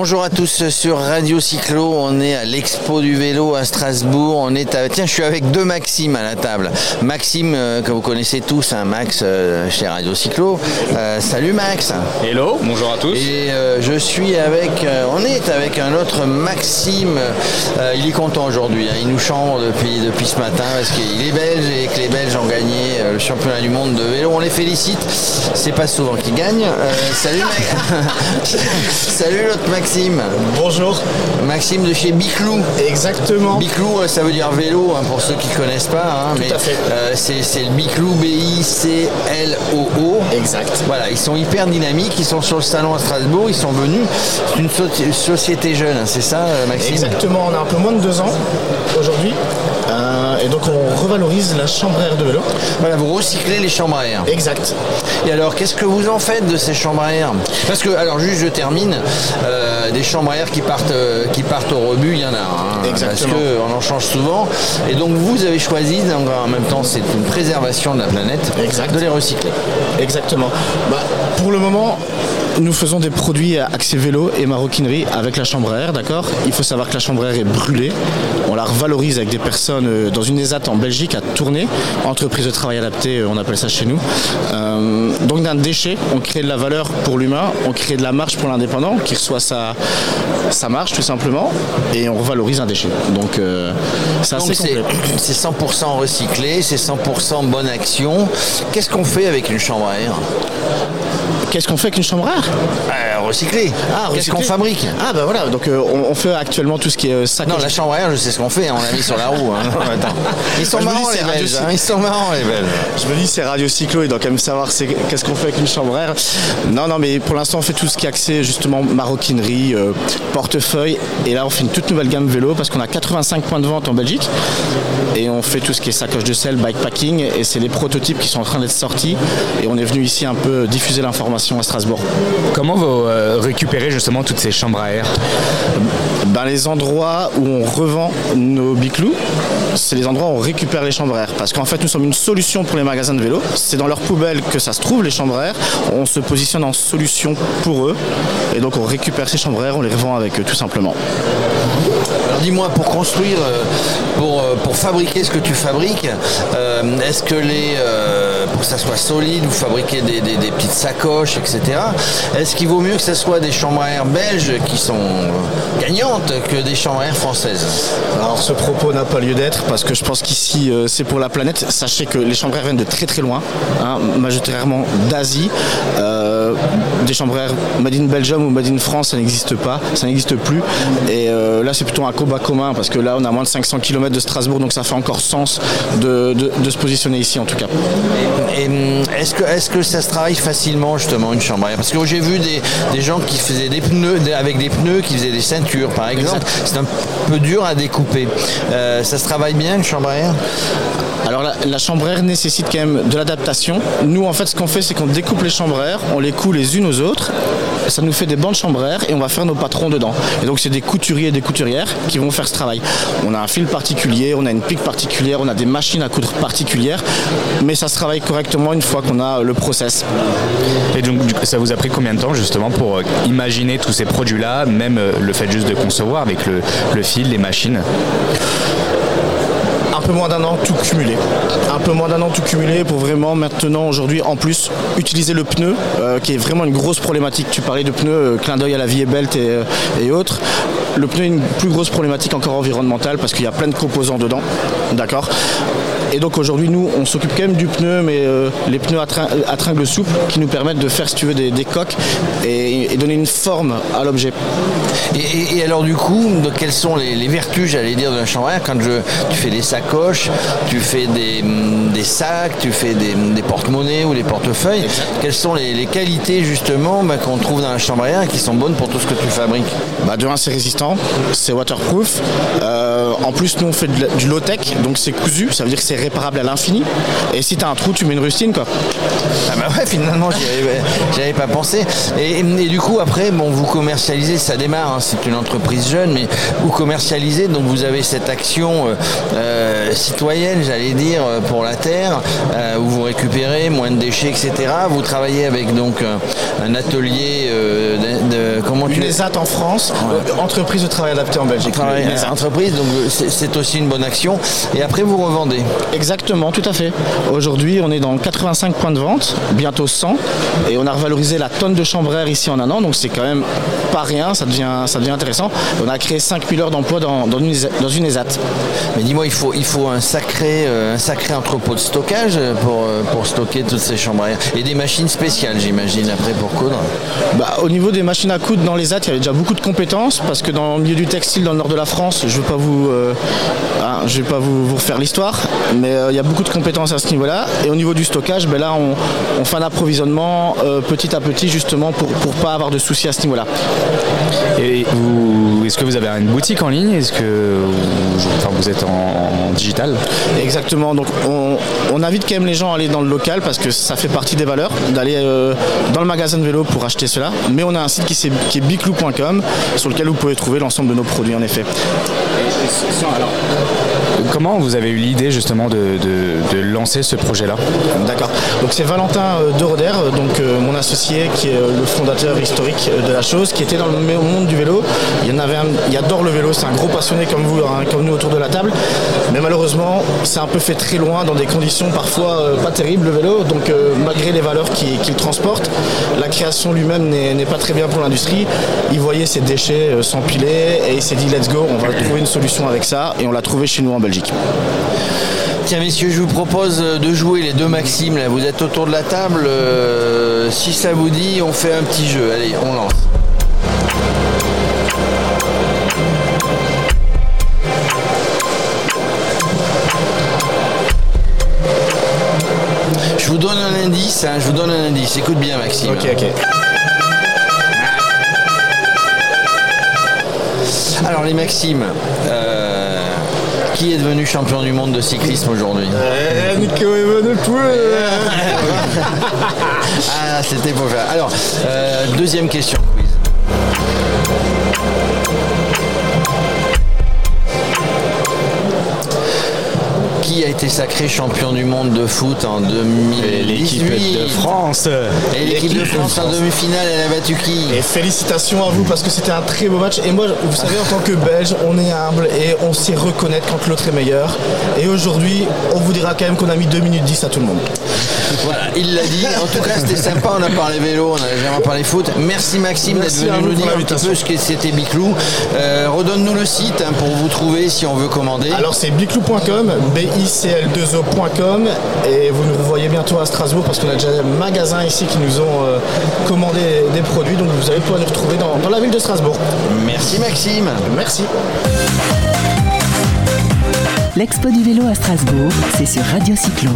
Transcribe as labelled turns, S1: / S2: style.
S1: Bonjour à tous sur Radio Cyclo, on est à l'expo du vélo à Strasbourg, on est à... Tiens, je suis avec deux Maxime à la table. Maxime, euh, que vous connaissez tous, un Max euh, chez Radio Cyclo. Euh, salut Max
S2: Hello, bonjour à tous.
S1: Et je suis avec... on est avec un autre Maxime, il est content aujourd'hui, hein. il nous chante depuis, depuis ce matin parce qu'il est belge et que les Belges ont gagné le championnat du monde de vélo. On les félicite, c'est pas souvent qu'ils gagnent. salut Max Salut l'autre Maxime
S3: Bonjour.
S1: Maxime de chez Biclou.
S3: Exactement.
S1: Biclou, euh, ça veut dire vélo hein, pour ceux qui ne connaissent pas.
S3: Hein, Tout à fait.
S1: Euh, c'est le Biclou B-I-C-L-O-O.
S3: Exact.
S1: Voilà, ils sont hyper dynamiques, ils sont sur le salon à Strasbourg, ils sont venus. C'est une société jeune, hein, c'est ça euh, Maxime?
S3: Exactement, on a un peu moins de deux ans aujourd'hui. Et donc on revalorise la chambre à air de vélo.
S1: Voilà, vous recyclez les chambres à air.
S3: Exact.
S1: Et alors, qu'est-ce que vous en faites de ces chambres à air? Parce que, alors juste je termine, des chambres à air qui partent, euh, qui partent au rebut, il y en a. Hein,
S3: Exactement.
S1: Parce qu'on en change souvent. Et donc vous avez choisi, en même temps c'est une préservation de la planète, de les recycler.
S3: Exactement. Bah, pour le moment, nous faisons des produits axés vélo et maroquinerie avec la chambre à air, d'accord? Il faut savoir que la chambre à air est brûlée. On la revalorise avec des personnes euh, dans une ESAT en Belgique à tourner, entreprise de travail adapté, euh, on appelle ça chez nous. Euh, donc d'un déchet, on crée de la valeur pour l'humain, on crée de la marge pour l'indépendant qui reçoit sa, sa marge tout simplement et on revalorise un déchet. Donc c'est assez
S1: C'est 100% recyclé, c'est 100% bonne action. Qu'est-ce qu'on fait avec une chambre à air?
S3: Qu'est-ce qu'on fait avec une chambre à
S1: euh, Recycler. Ah, Qu'est-ce qu'on fabrique
S3: Ah bah voilà, donc euh, on, fait actuellement tout ce qui est euh, sac.
S1: Non, la chambre à air, je sais ce qu'on fait, hein, on l'a mis sur la roue. Hein. Ils sont marrants les Belges. Hein. Ils sont marrants les Belges.
S3: Je me dis c'est Radio Cyclo, il doit quand même savoir qu'est-ce qu'on fait avec une chambre à air. Non, non, mais pour l'instant on fait tout ce qui est accès justement maroquinerie, portefeuille. Et là on fait une toute nouvelle gamme vélo parce qu'on a 85 points de vente en Belgique. Et on fait tout ce qui est sacoche de sel, bikepacking. Et c'est les prototypes qui sont en train d'être sortis. Et on est venu ici un peu diffuser l'information à Strasbourg.
S2: Comment vous euh, récupérez justement toutes ces chambres à air
S3: ben, Les endroits où on revend nos biclous, c'est les endroits où on récupère les chambres à air. Parce qu'en fait, nous sommes une solution pour les magasins de vélo. C'est dans leur poubelle que ça se trouve, les chambres à air. On se positionne en solution pour eux. Et donc, on récupère ces chambres à air, on les revend avec eux, tout simplement.
S1: Alors dis-moi, pour construire, euh, pour, euh, pour fabriquer ce que tu fabriques, est-ce que les pour que ça soit solide, vous fabriquez des, petites sacoches, etc. Est-ce qu'il vaut mieux que ce soit des chambres à air belges qui sont gagnantes que des chambres à air françaises
S3: Alors ce propos n'a pas lieu d'être parce que je pense qu'ici euh, c'est pour la planète. Sachez que les chambres viennent de très très loin, hein, majoritairement d'Asie. Euh, des chambres à air made in Belgium ou made in France, ça n'existe pas, ça n'existe plus. Et euh, là c'est plutôt un combat commun parce que là on a moins de 500 km de Strasbourg donc ça fait encore sens de se positionner ici en tout cas.
S1: Hum, est-ce que, est que ça se travaille facilement justement une chambre? À air Parce que j'ai vu des, gens qui faisaient des pneus avec des pneus, qui faisaient des ceintures par exemple. C'est un peu dur à découper. Euh, ça se travaille bien une chambre à air
S3: alors la, chambre à air nécessite quand même de l'adaptation. Nous en fait ce qu'on fait c'est qu'on découpe les chambres à air, on les coule les unes aux autres, ça nous fait des bandes air et on va faire nos patrons dedans. Et donc c'est des couturiers et des couturières qui vont faire ce travail. On a un fil particulier, on a une pique particulière, on a des machines à coudre particulières, mais ça se travaille correctement une fois qu'on a le process.
S2: Et donc ça vous a pris combien de temps justement pour euh, imaginer tous ces produits-là, même euh, le fait juste de concevoir avec le fil, les machines?
S3: Moins d'un an tout cumulé. Un peu moins d'un an tout cumulé pour vraiment maintenant aujourd'hui en plus utiliser le pneu euh, qui est vraiment une grosse problématique. Tu parlais de pneus, euh, clin d'œil à la vie et belt et, et autres. Le pneu est une plus grosse problématique encore environnementale parce qu'il y a plein de composants dedans. D'accord et donc aujourd'hui, nous, on s'occupe quand même du pneu, mais euh, les pneus à, tringles souples qui nous permettent de faire, si tu veux, des, coques et, donner une forme à l'objet.
S1: Et, alors du coup, quelles sont les, vertus, j'allais dire, de la chambre à air quand je, tu fais des sacoches, tu fais des, sacs, tu fais des, porte-monnaies ou des portefeuilles Quelles sont les, qualités justement bah, qu'on trouve dans la chambre à air et qui sont bonnes pour tout ce que tu fabriques?
S3: Bah, De un, c'est résistant, c'est waterproof. Euh, en plus, nous, on fait du low-tech, donc c'est cousu, ça veut dire que c'est réparable à l'infini. Et si tu as un trou, tu mets une rustine quoi.
S1: Ah bah ouais, finalement, j'y avais, pas pensé. Et, du coup, après, bon, vous commercialisez, ça démarre, hein, c'est une entreprise jeune, mais vous commercialisez, donc vous avez cette action euh, euh, citoyenne, j'allais dire, pour la terre, où vous récupérez moins de déchets, etc. Vous travaillez avec donc un atelier de,
S3: comment tu les en France, entreprise de travail adapté en Belgique.
S1: entreprise, donc c'est aussi une bonne action. Et après vous revendez.
S3: Exactement, tout à fait. Aujourd'hui, on est dans 85 points de vente, bientôt 100, et on a revalorisé la tonne de chambre ici en un an, donc c'est quand même pas rien, ça devient, ça devient intéressant. On a créé 5000 heures d'emploi dans, dans, une, dans une ESAT.
S1: Mais dis-moi, il faut, il faut un, sacré, euh, un sacré entrepôt de stockage pour, euh, pour stocker toutes ces chambres à air. Et des machines spéciales, j'imagine, après pour coudre
S3: bah, Au niveau des machines à coudre dans les ESAT, il y avait déjà beaucoup de compétences, parce que dans le milieu du textile, dans le nord de la France, je ne vais pas vous, euh, hein, je vais pas vous, vous refaire l'histoire, mais il y a beaucoup de compétences à ce niveau-là. Et au niveau du stockage, ben là, on, on fait un approvisionnement petit à petit, justement, pour ne pas avoir de soucis à ce niveau-là.
S2: Et est-ce que vous avez une boutique en ligne? Est-ce que vous êtes en, digital?
S3: Exactement. Donc on, invite quand même les gens à aller dans le local parce que ça fait partie des valeurs d'aller euh, dans le magasin de vélo pour acheter cela. Mais on a un site qui, qui est biclou.com sur lequel vous pouvez trouver l'ensemble de nos produits en effet.
S2: Comment vous avez eu l'idée justement de, lancer ce projet-là
S3: D'accord. Donc c'est Valentin euh, de Roder, euh, donc euh, mon associé qui est le fondateur historique de la chose, qui était dans le monde du vélo. Il y en avait il adore le vélo, c'est un gros passionné comme vous, hein, comme nous autour de la table. Mais malheureusement, c'est un peu fait très loin dans des conditions parfois pas terribles le vélo. Donc malgré les valeurs qu'il transporte, la création lui-même n'est pas très bien pour l'industrie. Il voyait ses déchets s'empiler et il s'est dit let's go, on va trouver une solution avec ça et on l'a trouvé chez nous en Belgique.
S1: Tiens messieurs, je vous propose de jouer les deux Maximes. Là. Vous êtes autour de la table. Euh, si ça vous dit, on fait un petit jeu. Allez, on lance. Je vous donne un indice, hein, je vous donne un indice. Écoute bien Maxime.
S3: Ok, ok.
S1: Alors les Maximes, euh, qui est devenu champion du monde de cyclisme aujourd'hui?
S3: Eh, Nico
S1: Ah, c'était pour faire. Alors, euh, deuxième question qui a été sacré champion du monde de foot en 2018
S2: L'équipe de France.
S1: Et l'équipe de France en demi-finale, elle a battu qui
S3: Et félicitations à vous parce que c'était un très beau match. Et moi, vous savez, en tant que Belge, on est humble et on sait reconnaître quand l'autre est meilleur. Et aujourd'hui, on vous dira quand même qu'on a mis 2 minutes 10 à tout le monde.
S1: Voilà, il l'a dit. En tout cas, c'était sympa. On a parlé vélo, on a légèrement parlé foot. Merci Maxime d'être venu nous dire un petit peu ce que c'était Biclou. Euh, redonne-nous le site hein, pour vous trouver si on veut commander.
S3: Alors, c'est biclou.com, icl2o.com et vous nous revoyez bientôt à Strasbourg parce qu'on a déjà des magasins ici qui nous ont euh, commandé des produits. Donc, vous allez pouvoir nous retrouver dans, dans la ville de Strasbourg.
S1: Merci Maxime.
S3: Merci.
S4: L'Expo du vélo à Strasbourg, c'est sur Radio Cyclo.